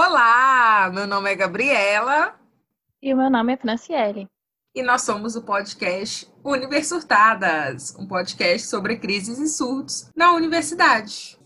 Olá, meu nome é Gabriela. E o meu nome é Franciele. E nós somos o podcast Universitadas, um podcast sobre crises e surtos na universidade.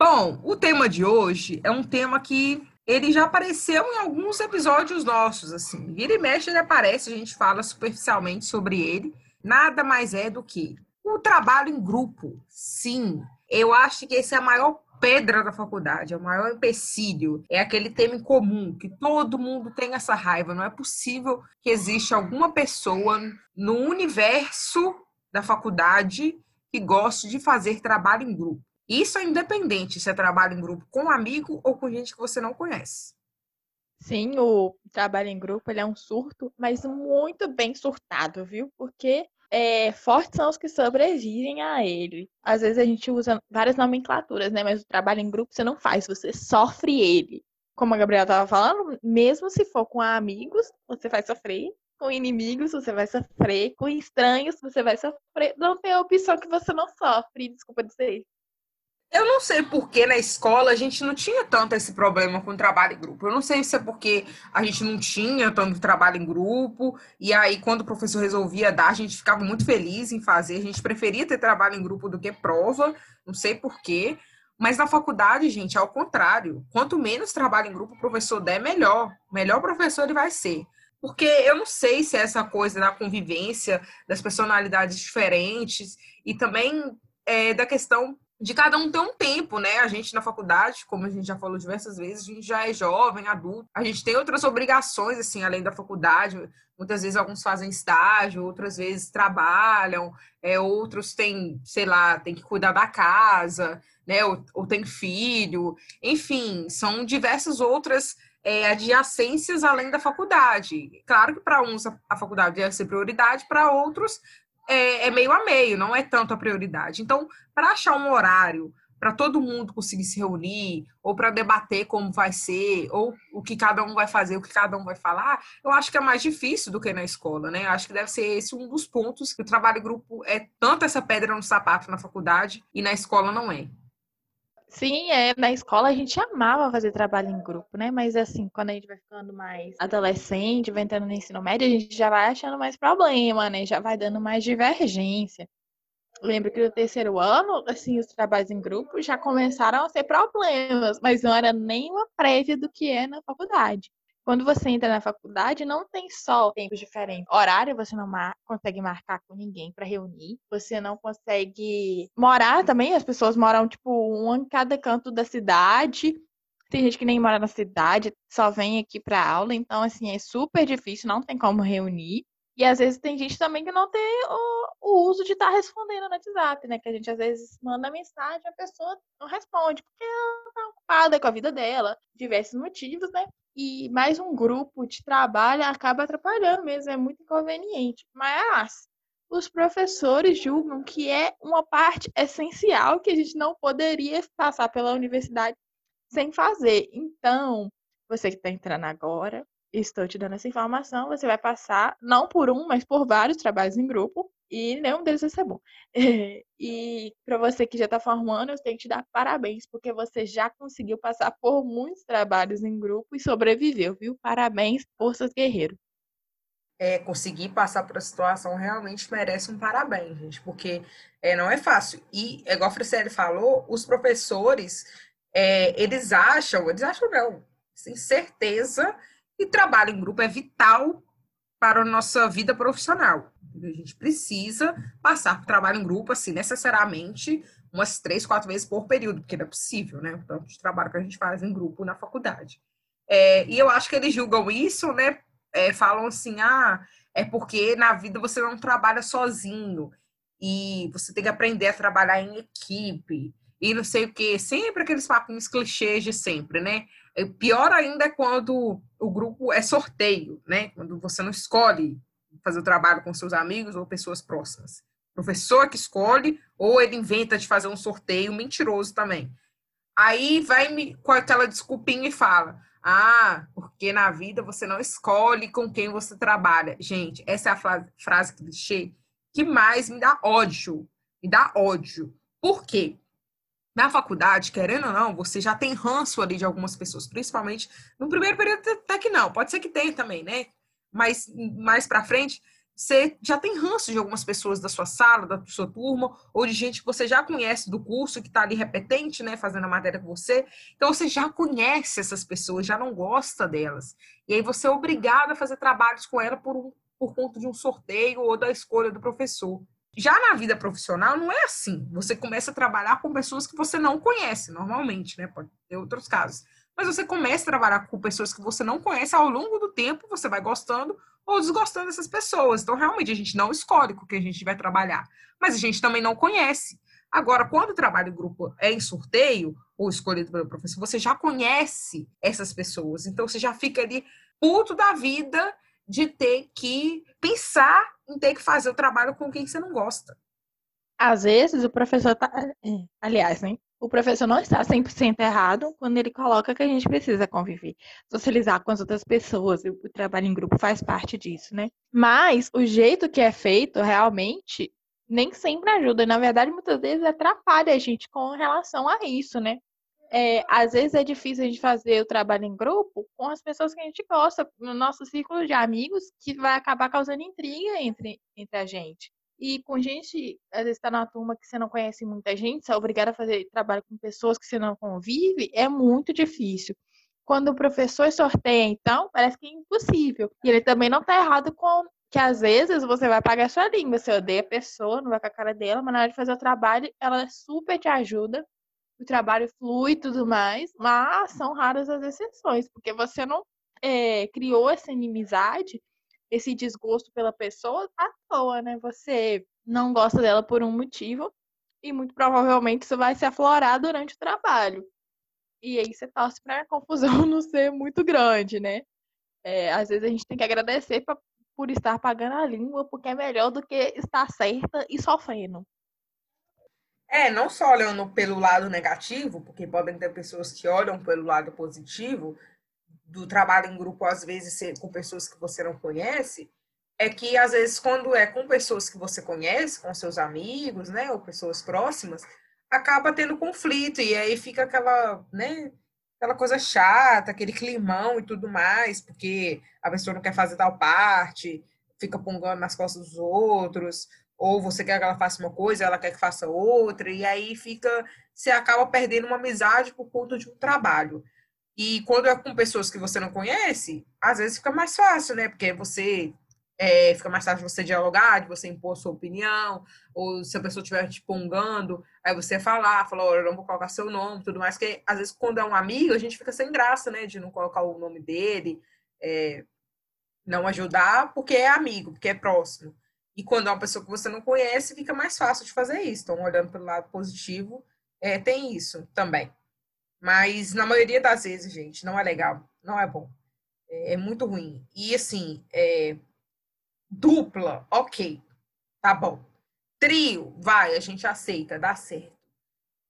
Bom, o tema de hoje é um tema que ele já apareceu em alguns episódios nossos, assim. Vira e mexe, ele aparece, a gente fala superficialmente sobre ele. Nada mais é do que o trabalho em grupo. Sim, eu acho que esse é a maior pedra da faculdade, é o maior empecilho. É aquele tema em comum, que todo mundo tem essa raiva. Não é possível que exista alguma pessoa no universo da faculdade que goste de fazer trabalho em grupo. Isso é independente se é trabalho em grupo com um amigo ou com gente que você não conhece. Sim, o trabalho em grupo ele é um surto, mas muito bem surtado, viu? Porque é, fortes são os que sobrevivem a ele. Às vezes a gente usa várias nomenclaturas, né? Mas o trabalho em grupo você não faz, você sofre ele. Como a Gabriela estava falando, mesmo se for com amigos, você vai sofrer. Com inimigos, você vai sofrer. Com estranhos, você vai sofrer. Não tem opção que você não sofre. Desculpa dizer. Eu não sei por que na escola a gente não tinha tanto esse problema com trabalho em grupo. Eu não sei se é porque a gente não tinha tanto trabalho em grupo, e aí quando o professor resolvia dar, a gente ficava muito feliz em fazer. A gente preferia ter trabalho em grupo do que prova, não sei por quê. Mas na faculdade, gente, ao contrário. Quanto menos trabalho em grupo o professor der, melhor. Melhor professor ele vai ser. Porque eu não sei se é essa coisa da convivência, das personalidades diferentes, e também é, da questão de cada um ter um tempo, né? A gente na faculdade, como a gente já falou diversas vezes, a gente já é jovem, adulto, a gente tem outras obrigações, assim, além da faculdade. Muitas vezes alguns fazem estágio, outras vezes trabalham, é, outros têm, sei lá, tem que cuidar da casa, né? Ou, ou tem filho, enfim, são diversas outras é, adjacências além da faculdade. Claro que para uns a, faculdade deve ser prioridade, para outros é, é meio a meio, não é tanto a prioridade. Então, para achar um horário para todo mundo conseguir se reunir, ou para debater como vai ser, ou o que cada um vai fazer, o que cada um vai falar, eu acho que é mais difícil do que na escola, né? Acho que deve ser esse um dos pontos que o trabalho em grupo é tanto essa pedra no sapato na faculdade e na escola não é. Sim, é, na escola a gente amava fazer trabalho em grupo, né? Mas assim, quando a gente vai ficando mais adolescente, vai entrando no ensino médio, a gente já vai achando mais problema, né? Já vai dando mais divergência. Lembro que no terceiro ano, assim, os trabalhos em grupo já começaram a ser problemas, mas não era nem uma prévia do que é na faculdade. Quando você entra na faculdade, não tem só tempos diferentes. Horário você não mar consegue marcar com ninguém para reunir. Você não consegue morar também. As pessoas moram, tipo, um em cada canto da cidade. Tem gente que nem mora na cidade, só vem aqui para aula. Então, assim, é super difícil, não tem como reunir. E às vezes tem gente também que não tem o, o uso de estar tá respondendo no WhatsApp, né? Que a gente às vezes manda mensagem e a pessoa não responde, porque ela tá ocupada com a vida dela, diversos motivos, né? E mais um grupo de trabalho acaba atrapalhando mesmo, é muito inconveniente. Mas os professores julgam que é uma parte essencial que a gente não poderia passar pela universidade sem fazer. Então, você que está entrando agora, estou te dando essa informação, você vai passar não por um, mas por vários trabalhos em grupo e nenhum deles vai ser bom. e para você que já está formando, eu tenho que te dar parabéns, porque você já conseguiu passar por muitos trabalhos em grupo e sobreviveu, viu? Parabéns, forças guerreiro. É, conseguir passar por a situação realmente merece um parabéns, gente, porque é, não é fácil. E, igual a Franciele falou, os professores, é, eles acham, eles acham não, sem certeza e trabalho em grupo é vital para a nossa vida profissional. A gente precisa passar por trabalho em grupo, assim, necessariamente umas três, quatro vezes por período, porque não é possível, né? O tanto de trabalho que a gente faz em grupo na faculdade. É, e eu acho que eles julgam isso, né? É, falam assim, ah, é porque na vida você não trabalha sozinho e você tem que aprender a trabalhar em equipe e não sei o que, sempre aqueles papinhos clichês de sempre, né? Pior ainda é quando o grupo é sorteio, né? Quando você não escolhe fazer o trabalho com seus amigos ou pessoas próximas. O professor que escolhe, ou ele inventa de fazer um sorteio mentiroso também. Aí vai com aquela desculpinha e fala: Ah, porque na vida você não escolhe com quem você trabalha. Gente, essa é a frase, frase clichê que mais me dá ódio. Me dá ódio. Por quê? Na faculdade, querendo ou não, você já tem ranço ali de algumas pessoas, principalmente no primeiro período até que não, pode ser que tenha também, né? Mas mais para frente, você já tem ranço de algumas pessoas da sua sala, da sua turma, ou de gente que você já conhece do curso, que está ali repetente, né, fazendo a matéria com você. Então, você já conhece essas pessoas, já não gosta delas. E aí, você é obrigado a fazer trabalhos com ela por, um, por conta de um sorteio ou da escolha do professor. Já na vida profissional, não é assim. Você começa a trabalhar com pessoas que você não conhece, normalmente, né? Pode ter outros casos. Mas você começa a trabalhar com pessoas que você não conhece ao longo do tempo, você vai gostando ou desgostando dessas pessoas. Então, realmente, a gente não escolhe com quem a gente vai trabalhar, mas a gente também não conhece. Agora, quando o trabalho em grupo é em sorteio, ou escolhido pelo professor, você já conhece essas pessoas. Então, você já fica ali puto da vida de ter que pensar em ter que fazer o trabalho com quem você não gosta. Às vezes, o professor tá. É, aliás, né? o professor não está 100% errado quando ele coloca que a gente precisa conviver, socializar com as outras pessoas, o trabalho em grupo faz parte disso, né? Mas o jeito que é feito realmente nem sempre ajuda, na verdade, muitas vezes atrapalha a gente com relação a isso, né? É, às vezes é difícil a gente fazer o trabalho em grupo com as pessoas que a gente gosta, no nosso círculo de amigos, que vai acabar causando intriga entre, entre a gente. E com gente, às vezes está na turma que você não conhece muita gente, você é obrigado a fazer trabalho com pessoas que você não convive, é muito difícil. Quando o professor sorteia, então, parece que é impossível. E ele também não está errado com que às vezes você vai pagar sua língua, você odeia a pessoa, não vai com a cara dela, mas na hora de fazer o trabalho, ela super te ajuda, o trabalho flui e tudo mais, mas são raras as exceções, porque você não é, criou essa inimizade esse desgosto pela pessoa à toa, né? Você não gosta dela por um motivo e muito provavelmente isso vai se aflorar durante o trabalho. E aí você torce para a confusão não ser muito grande, né? É, às vezes a gente tem que agradecer pra, por estar pagando a língua, porque é melhor do que estar certa e sofrendo. É, não só olhando pelo lado negativo, porque podem ter pessoas que olham pelo lado positivo, do trabalho em grupo, às vezes, com pessoas que você não conhece, é que, às vezes, quando é com pessoas que você conhece, com seus amigos, né, ou pessoas próximas, acaba tendo conflito, e aí fica aquela, né, aquela coisa chata, aquele climão e tudo mais, porque a pessoa não quer fazer tal parte, fica pongando nas costas dos outros, ou você quer que ela faça uma coisa, ela quer que faça outra, e aí fica, você acaba perdendo uma amizade por conta de um trabalho. E quando é com pessoas que você não conhece, às vezes fica mais fácil, né? Porque você é, fica mais fácil você dialogar, de você impor sua opinião, ou se a pessoa estiver te pongando, aí você falar, falar, olha, eu não vou colocar seu nome, tudo mais, que às vezes quando é um amigo, a gente fica sem graça, né? De não colocar o nome dele, é, não ajudar, porque é amigo, porque é próximo. E quando é uma pessoa que você não conhece, fica mais fácil de fazer isso. Então, olhando pelo lado positivo, é, tem isso também. Mas na maioria das vezes, gente, não é legal, não é bom. É, é muito ruim. E assim, é, dupla, ok, tá bom. Trio, vai, a gente aceita, dá certo.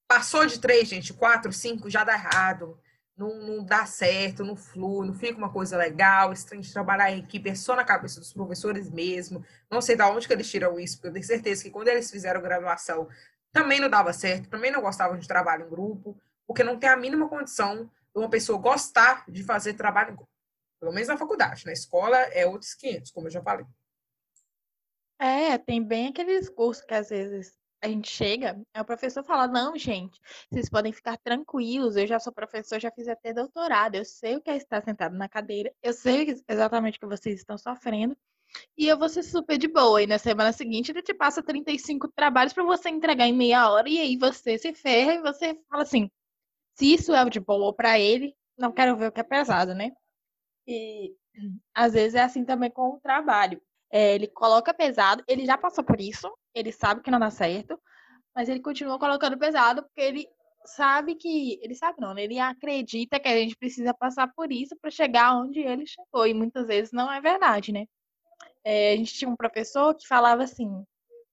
Passou de três, gente, quatro, cinco, já dá errado. Não, não dá certo, não flui, não fica uma coisa legal. Trem de trabalhar em equipe é só na cabeça dos professores mesmo. Não sei de onde que eles tiram isso, porque eu tenho certeza que quando eles fizeram graduação também não dava certo, também não gostavam de trabalho em grupo porque não tem a mínima condição de uma pessoa gostar de fazer trabalho em grupo. Pelo menos na faculdade. Na escola é outros 500, como eu já falei. É, tem bem aqueles cursos que às vezes a gente chega, aí o professor fala: Não, gente, vocês podem ficar tranquilos, eu já sou professor, já fiz até doutorado, eu sei o que é estar sentado na cadeira, eu sei exatamente o que vocês estão sofrendo, e eu vou ser super de boa. E na semana seguinte ele te passa 35 trabalhos para você entregar em meia hora, e aí você se ferra e você fala assim: se isso é de boa para ele, não quero ver o que é pesado, né? E às vezes é assim também com o trabalho. É, ele coloca pesado, ele já passou por isso, ele sabe que não dá certo, mas ele continua colocando pesado porque ele sabe que. Ele sabe não, né? Ele acredita que a gente precisa passar por isso para chegar onde ele chegou. E muitas vezes não é verdade, né? É, a gente tinha um professor que falava assim: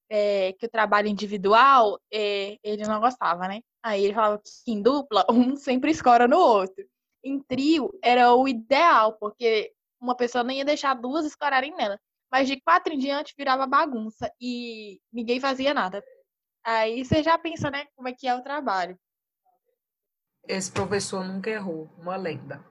é, que o trabalho individual é, ele não gostava, né? Aí ele falava que em dupla, um sempre escora no outro. em trio era o ideal, porque uma pessoa não ia deixar duas escorarem nela. Mas de quatro em diante virava bagunça e ninguém fazia nada. Aí você já pensa, né, como é que é o trabalho. Esse professor nunca errou, uma lenda.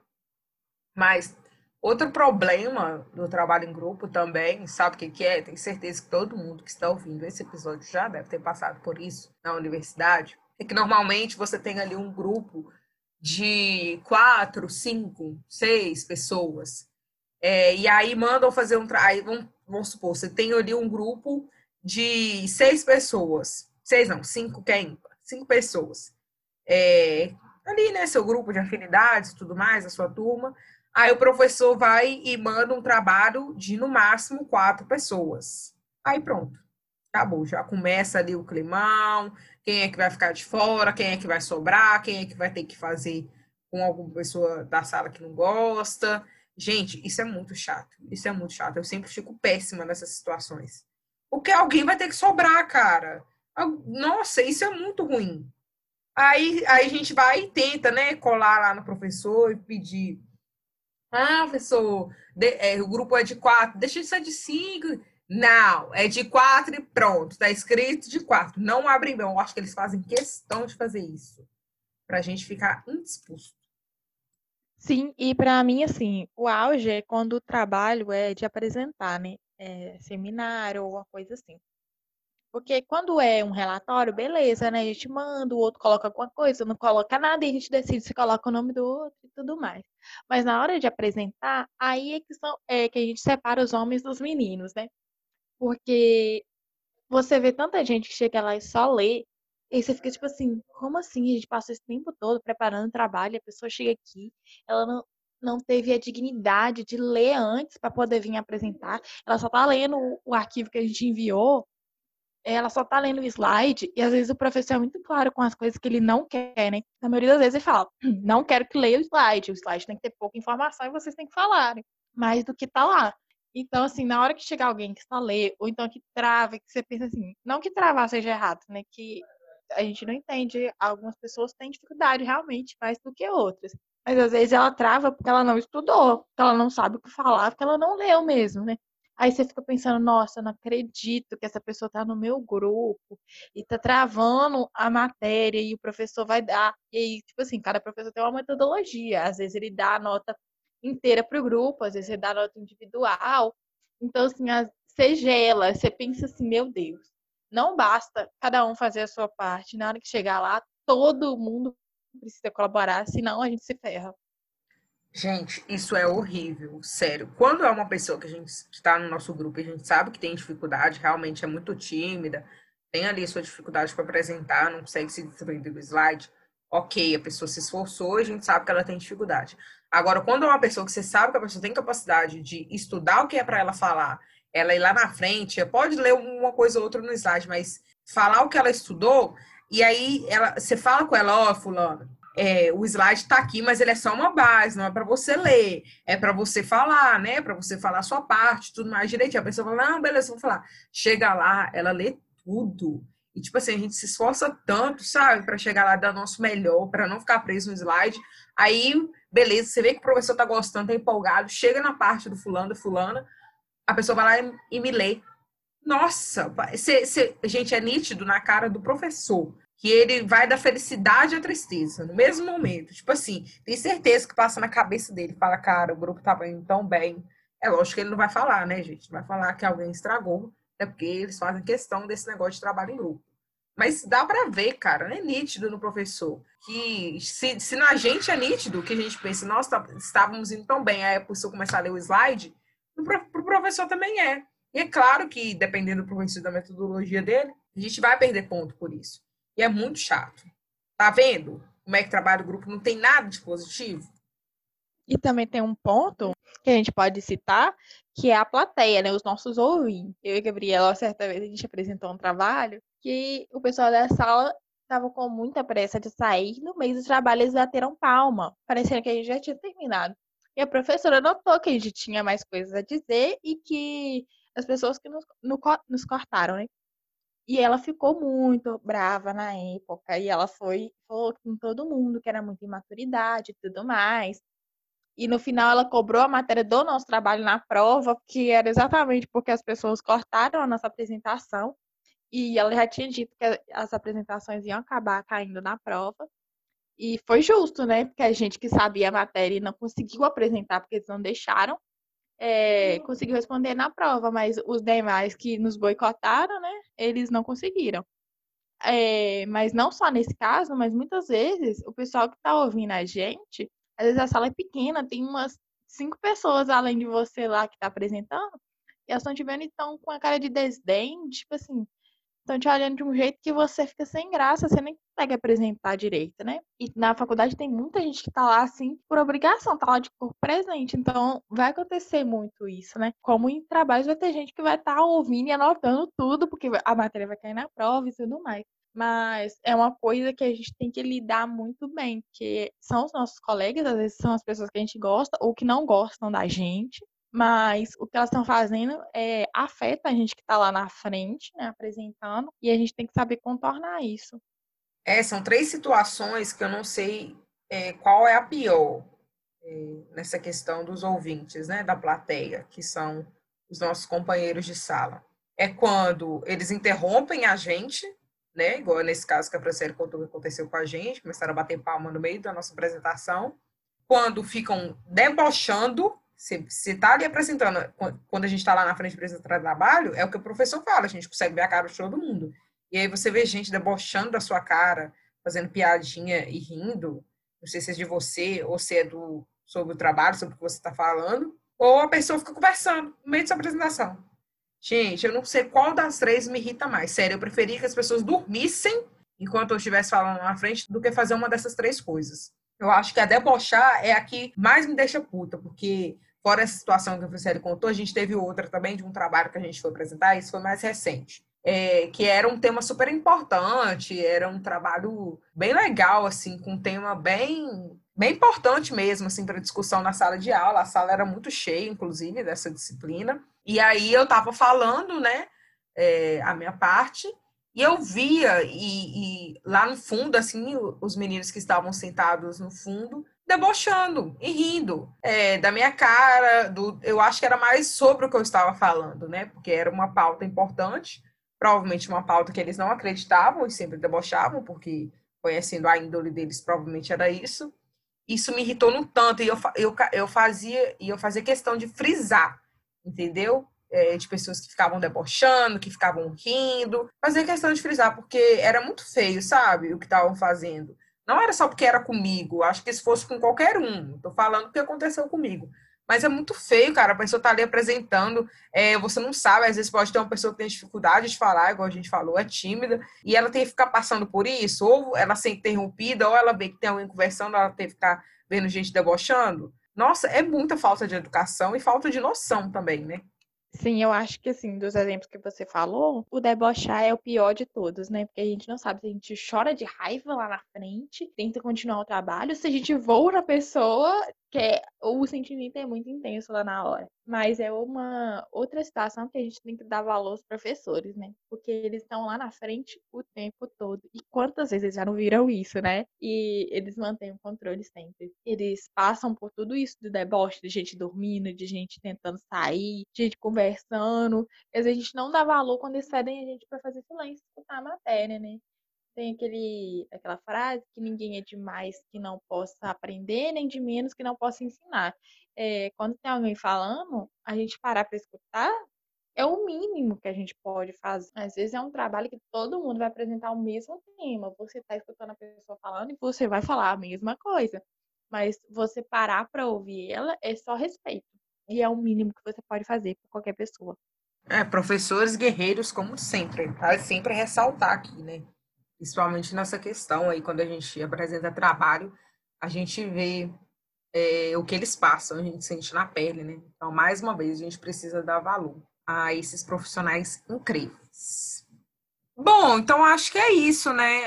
Mas outro problema do trabalho em grupo também, sabe o que, que é? Tenho certeza que todo mundo que está ouvindo esse episódio já deve ter passado por isso na universidade. É que normalmente você tem ali um grupo de quatro, cinco, seis pessoas. É, e aí mandam fazer um trabalho. Vamos, vamos supor, você tem ali um grupo de seis pessoas. Seis não, cinco, quem? Cinco pessoas. É, ali, né? Seu grupo de afinidades tudo mais, a sua turma. Aí o professor vai e manda um trabalho de no máximo quatro pessoas. Aí pronto. Acabou. Já começa ali o climão, quem é que vai ficar de fora, quem é que vai sobrar, quem é que vai ter que fazer com alguma pessoa da sala que não gosta. Gente, isso é muito chato. Isso é muito chato. Eu sempre fico péssima nessas situações. Porque alguém vai ter que sobrar, cara. Nossa, isso é muito ruim. Aí, aí a gente vai e tenta, né, colar lá no professor e pedir. Ah, professor, de, é, o grupo é de quatro, deixa de ser de cinco. Não, é de quatro e pronto. Está escrito de quatro. Não abre mão. Eu acho que eles fazem questão de fazer isso. Para a gente ficar indisposto. Sim, e para mim, assim, o auge é quando o trabalho é de apresentar, né? É, seminário ou alguma coisa assim. Porque quando é um relatório, beleza, né? A gente manda, o outro coloca alguma coisa, não coloca nada e a gente decide se coloca o nome do outro e tudo mais. Mas na hora de apresentar, aí é que, são, é que a gente separa os homens dos meninos, né? Porque você vê tanta gente que chega lá e só lê, e você fica tipo assim, como assim? A gente passou esse tempo todo preparando o trabalho, a pessoa chega aqui, ela não, não teve a dignidade de ler antes para poder vir apresentar, ela só tá lendo o arquivo que a gente enviou, ela só tá lendo o slide, e às vezes o professor é muito claro com as coisas que ele não quer, né? Na maioria das vezes ele fala, hum, não quero que leia o slide, o slide tem que ter pouca informação e vocês têm que falar mais do que tá lá. Então, assim, na hora que chegar alguém que só lê, ou então que trava, que você pensa assim, não que travar seja errado, né? Que a gente não entende, algumas pessoas têm dificuldade realmente mais do que outras. Mas às vezes ela trava porque ela não estudou, porque ela não sabe o que falar, porque ela não leu mesmo, né? Aí você fica pensando, nossa, não acredito que essa pessoa tá no meu grupo e tá travando a matéria e o professor vai dar. E aí, tipo assim, cada professor tem uma metodologia. Às vezes ele dá a nota inteira para o grupo, às vezes você dá nota individual. Então, assim, você gela, você pensa assim, meu Deus, não basta cada um fazer a sua parte. Na hora que chegar lá, todo mundo precisa colaborar, senão a gente se ferra. Gente, isso é horrível, sério. Quando é uma pessoa que a gente está no nosso grupo e a gente sabe que tem dificuldade, realmente é muito tímida, tem ali sua dificuldade para apresentar, não consegue se desprender do slide, ok, a pessoa se esforçou e a gente sabe que ela tem dificuldade. Agora, quando é uma pessoa que você sabe que a pessoa tem capacidade de estudar o que é para ela falar, ela ir lá na frente, pode ler uma coisa ou outra no slide, mas falar o que ela estudou, e aí ela, você fala com ela, ó, oh, fulano, é, o slide está aqui, mas ele é só uma base, não é para você ler, é para você falar, né? Para você falar a sua parte, tudo mais direitinho. A pessoa fala, não, beleza, vou falar. Chega lá, ela lê tudo. E, tipo assim, a gente se esforça tanto, sabe, para chegar lá dar nosso melhor, para não ficar preso no slide. Aí, beleza, você vê que o professor tá gostando, tá empolgado, chega na parte do fulano, fulana, a pessoa vai lá e, me lê. Nossa, cê, cê, gente, é nítido na cara do professor que ele vai da felicidade à tristeza, no mesmo momento. Tipo assim, tem certeza que passa na cabeça dele, fala, cara, o grupo tá indo tão bem. É lógico que ele não vai falar, né, gente? Não vai falar que alguém estragou, é porque eles fazem questão desse negócio de trabalho em grupo. Mas dá para ver, cara, é nítido no professor. Que se, se na gente é nítido, que a gente pensa, nossa, tá, estávamos indo tão bem, aí a pessoa começar a ler o slide, pro professor também é. E é claro que, dependendo do professor da metodologia dele, a gente vai perder ponto por isso. E é muito chato. Tá vendo como é que trabalha o grupo? Não tem nada de positivo. E também tem um ponto que a gente pode citar, que é a plateia, né? Os nossos ouvintes. Eu e a Gabriela, certa vez, a gente apresentou um trabalho que o pessoal da sala estava com muita pressa de sair. No meio do trabalho, eles bateram palma, parecendo que a gente já tinha terminado. E a professora notou que a gente tinha mais coisas a dizer e que as pessoas que nos, no, nos cortaram, né? E ela ficou muito brava na época. E ela foi, falou com todo mundo que era muita imaturidade e tudo mais. E no final ela cobrou a matéria do nosso trabalho na prova, que era exatamente porque as pessoas cortaram a nossa apresentação. E ela já tinha dito que as apresentações iam acabar caindo na prova. E foi justo, né? Porque a gente que sabia a matéria e não conseguiu apresentar porque eles não deixaram, é, conseguiu responder na prova, mas os demais que nos boicotaram, né? Eles não conseguiram. É, mas não só nesse caso, mas muitas vezes o pessoal que está ouvindo a gente, às vezes a sala é pequena, tem umas cinco pessoas além de você lá que está apresentando, e elas estão te vendo e estão com a cara de desdém, tipo assim, estão te olhando de um jeito que você fica sem graça, você nem consegue apresentar direito, né? E na faculdade tem muita gente que tá lá assim por obrigação, tá lá de corpo presente. Então vai acontecer muito isso, né? Como em trabalhos vai ter gente que vai estar tá ouvindo e anotando tudo, porque a matéria vai cair na prova e tudo mais. Mas é uma coisa que a gente tem que lidar muito bem, que são os nossos colegas, às vezes são as pessoas que a gente gosta ou que não gostam da gente, mas o que elas estão fazendo é, afeta a gente que está lá na frente, né, apresentando, e a gente tem que saber contornar isso. É, são três situações que eu não sei é, qual é a pior é, nessa questão dos ouvintes, né, da plateia, que são os nossos companheiros de sala. É quando eles interrompem a gente, né, igual nesse caso que a professora contou que aconteceu com a gente, começaram a bater palma no meio da nossa apresentação, quando ficam debochando você está ali apresentando, quando a gente está lá na frente apresentando trabalho, é o que o professor fala, a gente consegue ver a cara de todo mundo. E aí você vê gente debochando da sua cara, fazendo piadinha e rindo, não sei se é de você ou se é do, sobre o trabalho, sobre o que você está falando, ou a pessoa fica conversando no meio da sua apresentação. Gente, eu não sei qual das três me irrita mais. Sério, eu preferia que as pessoas dormissem enquanto eu estivesse falando na frente do que fazer uma dessas três coisas. Eu acho que a debochar é a que mais me deixa puta, porque Fora essa situação que a Franciele contou, a gente teve outra também de um trabalho que a gente foi apresentar, isso foi mais recente. É, que era um tema super importante, era um trabalho bem legal, assim, com um tema bem, bem importante mesmo, assim, para discussão na sala de aula. A sala era muito cheia, inclusive, dessa disciplina. E aí eu estava falando, né, é, a minha parte, e eu via, e, e, lá no fundo, assim, os meninos que estavam sentados no fundo, debochando e rindo é, da minha cara. Do, eu acho que era mais sobre o que eu estava falando, né? Porque era uma pauta importante, provavelmente uma pauta que eles não acreditavam e sempre debochavam, porque conhecendo a índole deles, provavelmente era isso. Isso me irritou no tanto, e eu, eu, eu fazia e eu fazia questão de frisar, entendeu? É, de pessoas que ficavam debochando, que ficavam rindo. Fazia questão de frisar, porque era muito feio, sabe? O que estavam fazendo. Não era só porque era comigo, acho que se fosse com qualquer um. Estou falando o que aconteceu comigo. Mas é muito feio, cara. A pessoa tá ali apresentando, é, você não sabe, às vezes pode ter uma pessoa que tem dificuldade de falar, igual a gente falou, é tímida, e ela tem que ficar passando por isso, ou ela ser interrompida, ou ela vê que tem alguém conversando, ela tem que ficar vendo gente debochando. Nossa, é muita falta de educação e falta de noção também, né? Sim, eu acho que assim, dos exemplos que você falou, o debochar é o pior de todos, né? Porque a gente não sabe se a gente chora de raiva lá na frente, tenta continuar o trabalho, se a gente voa na pessoa, que é, o sentimento é muito intenso lá na hora. Mas é uma outra situação que a gente tem que dar valor aos professores, né? Porque eles estão lá na frente o tempo todo. E quantas vezes já não viram isso, né? E eles mantêm o controle sempre. Eles passam por tudo isso do deboche, de gente dormindo, de gente tentando sair, de gente conversando. Mas a gente não dá valor quando eles pedem a gente para fazer silêncio, escutar a matéria, né? Tem aquele, aquela frase que ninguém é demais que não possa aprender, nem de menos que não possa ensinar. É, quando tem alguém falando, a gente parar para escutar é o mínimo que a gente pode fazer. Às vezes é um trabalho que todo mundo vai apresentar o mesmo tema. Você está escutando a pessoa falando e você vai falar a mesma coisa. Mas você parar para ouvir ela é só respeito. E é o mínimo que você pode fazer por qualquer pessoa. É, professores guerreiros, como sempre. Vale sempre ressaltar aqui, né? Principalmente nessa questão aí, quando a gente apresenta trabalho, a gente vê é, o que eles passam, a gente sente na pele, né? Então, mais uma vez, a gente precisa dar valor a esses profissionais incríveis. Bom, então acho que é isso, né?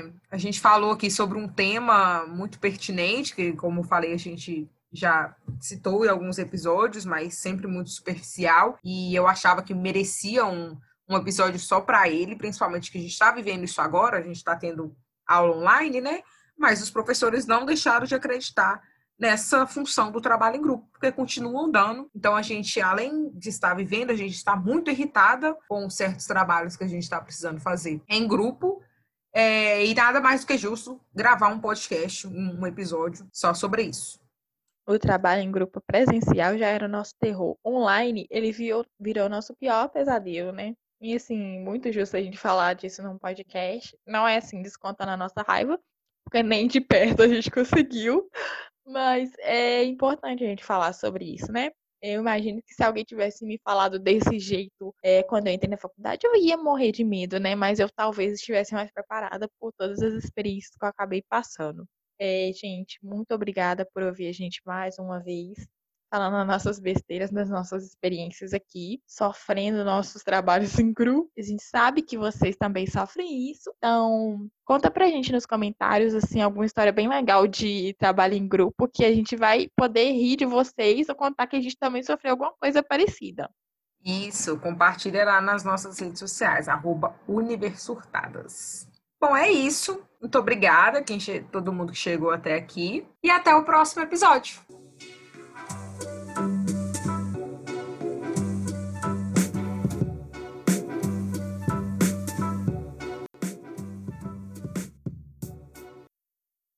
É, a gente falou aqui sobre um tema muito pertinente, que, como falei, a gente já citou em alguns episódios, mas sempre muito superficial, e eu achava que merecia um, um episódio só para ele, principalmente que a gente está vivendo isso agora, a gente está tendo aula online, né? Mas os professores não deixaram de acreditar nessa função do trabalho em grupo, porque continuam dando. Então, a gente, além de estar vivendo, a gente está muito irritada com certos trabalhos que a gente está precisando fazer em grupo. É, e nada mais do que justo gravar um podcast, um episódio só sobre isso. O trabalho em grupo presencial já era o nosso terror. Online, ele virou, virou nosso pior pesadelo, né? E assim, muito justo a gente falar disso num podcast. Não é assim, descontando a nossa raiva, porque nem de perto a gente conseguiu. Mas é importante a gente falar sobre isso, né? Eu imagino que se alguém tivesse me falado desse jeito é, quando eu entrei na faculdade, eu ia morrer de medo, né? Mas eu talvez estivesse mais preparada por todas as experiências que eu acabei passando. É, gente, muito obrigada por ouvir a gente mais uma vez falando as nossas besteiras, das nossas experiências aqui, sofrendo nossos trabalhos em grupo. A gente sabe que vocês também sofrem isso. Então, conta pra gente nos comentários, assim, alguma história bem legal de trabalho em grupo, que a gente vai poder rir de vocês ou contar que a gente também sofreu alguma coisa parecida. Isso, compartilha lá nas nossas redes sociais, arroba Universurtadas. Bom, é isso. Muito obrigada, quem todo mundo que chegou até aqui. E até o próximo episódio.